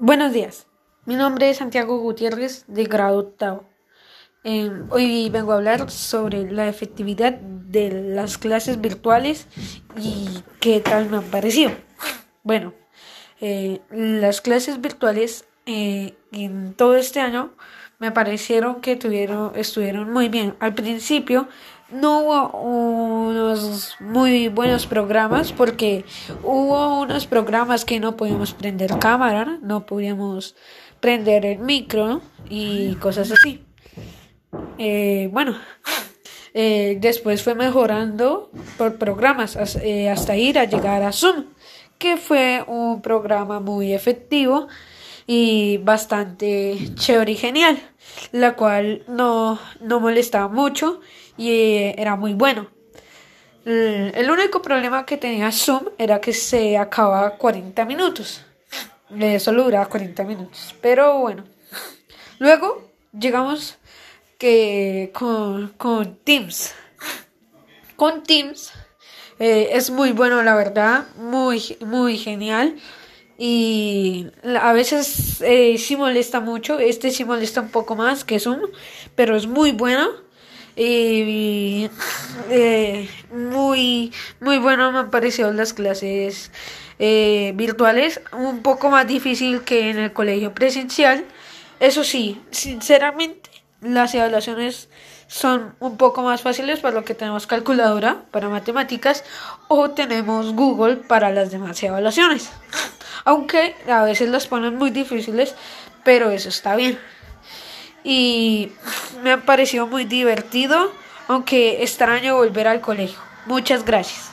Buenos días, mi nombre es Santiago Gutiérrez de grado octavo. Em, hoy vengo a hablar sobre la efectividad de las clases virtuales y qué tal me han parecido. Bueno, eh, las clases virtuales eh, en todo este año me parecieron que tuvieron, estuvieron muy bien. Al principio no hubo unos muy buenos programas porque hubo unos programas que no podíamos prender cámara, no podíamos prender el micro y cosas así. Eh, bueno, eh, después fue mejorando por programas eh, hasta ir a llegar a Zoom, que fue un programa muy efectivo y bastante chévere y genial, la cual no, no molestaba mucho y eh, era muy bueno. El único problema que tenía Zoom era que se acababa 40 minutos. Solo duraba 40 minutos. Pero bueno. Luego llegamos que con, con Teams. Con Teams eh, es muy bueno, la verdad. Muy, muy genial y a veces eh, sí molesta mucho, este sí molesta un poco más que Zoom, pero es muy bueno. Y eh, muy muy bueno. Me han parecido las clases eh, virtuales, un poco más difícil que en el colegio presencial, eso sí, sinceramente las evaluaciones son un poco más fáciles para lo que tenemos calculadora para matemáticas o tenemos Google para las demás evaluaciones aunque a veces las ponen muy difíciles, pero eso está bien. Y me ha parecido muy divertido, aunque extraño volver al colegio. Muchas gracias.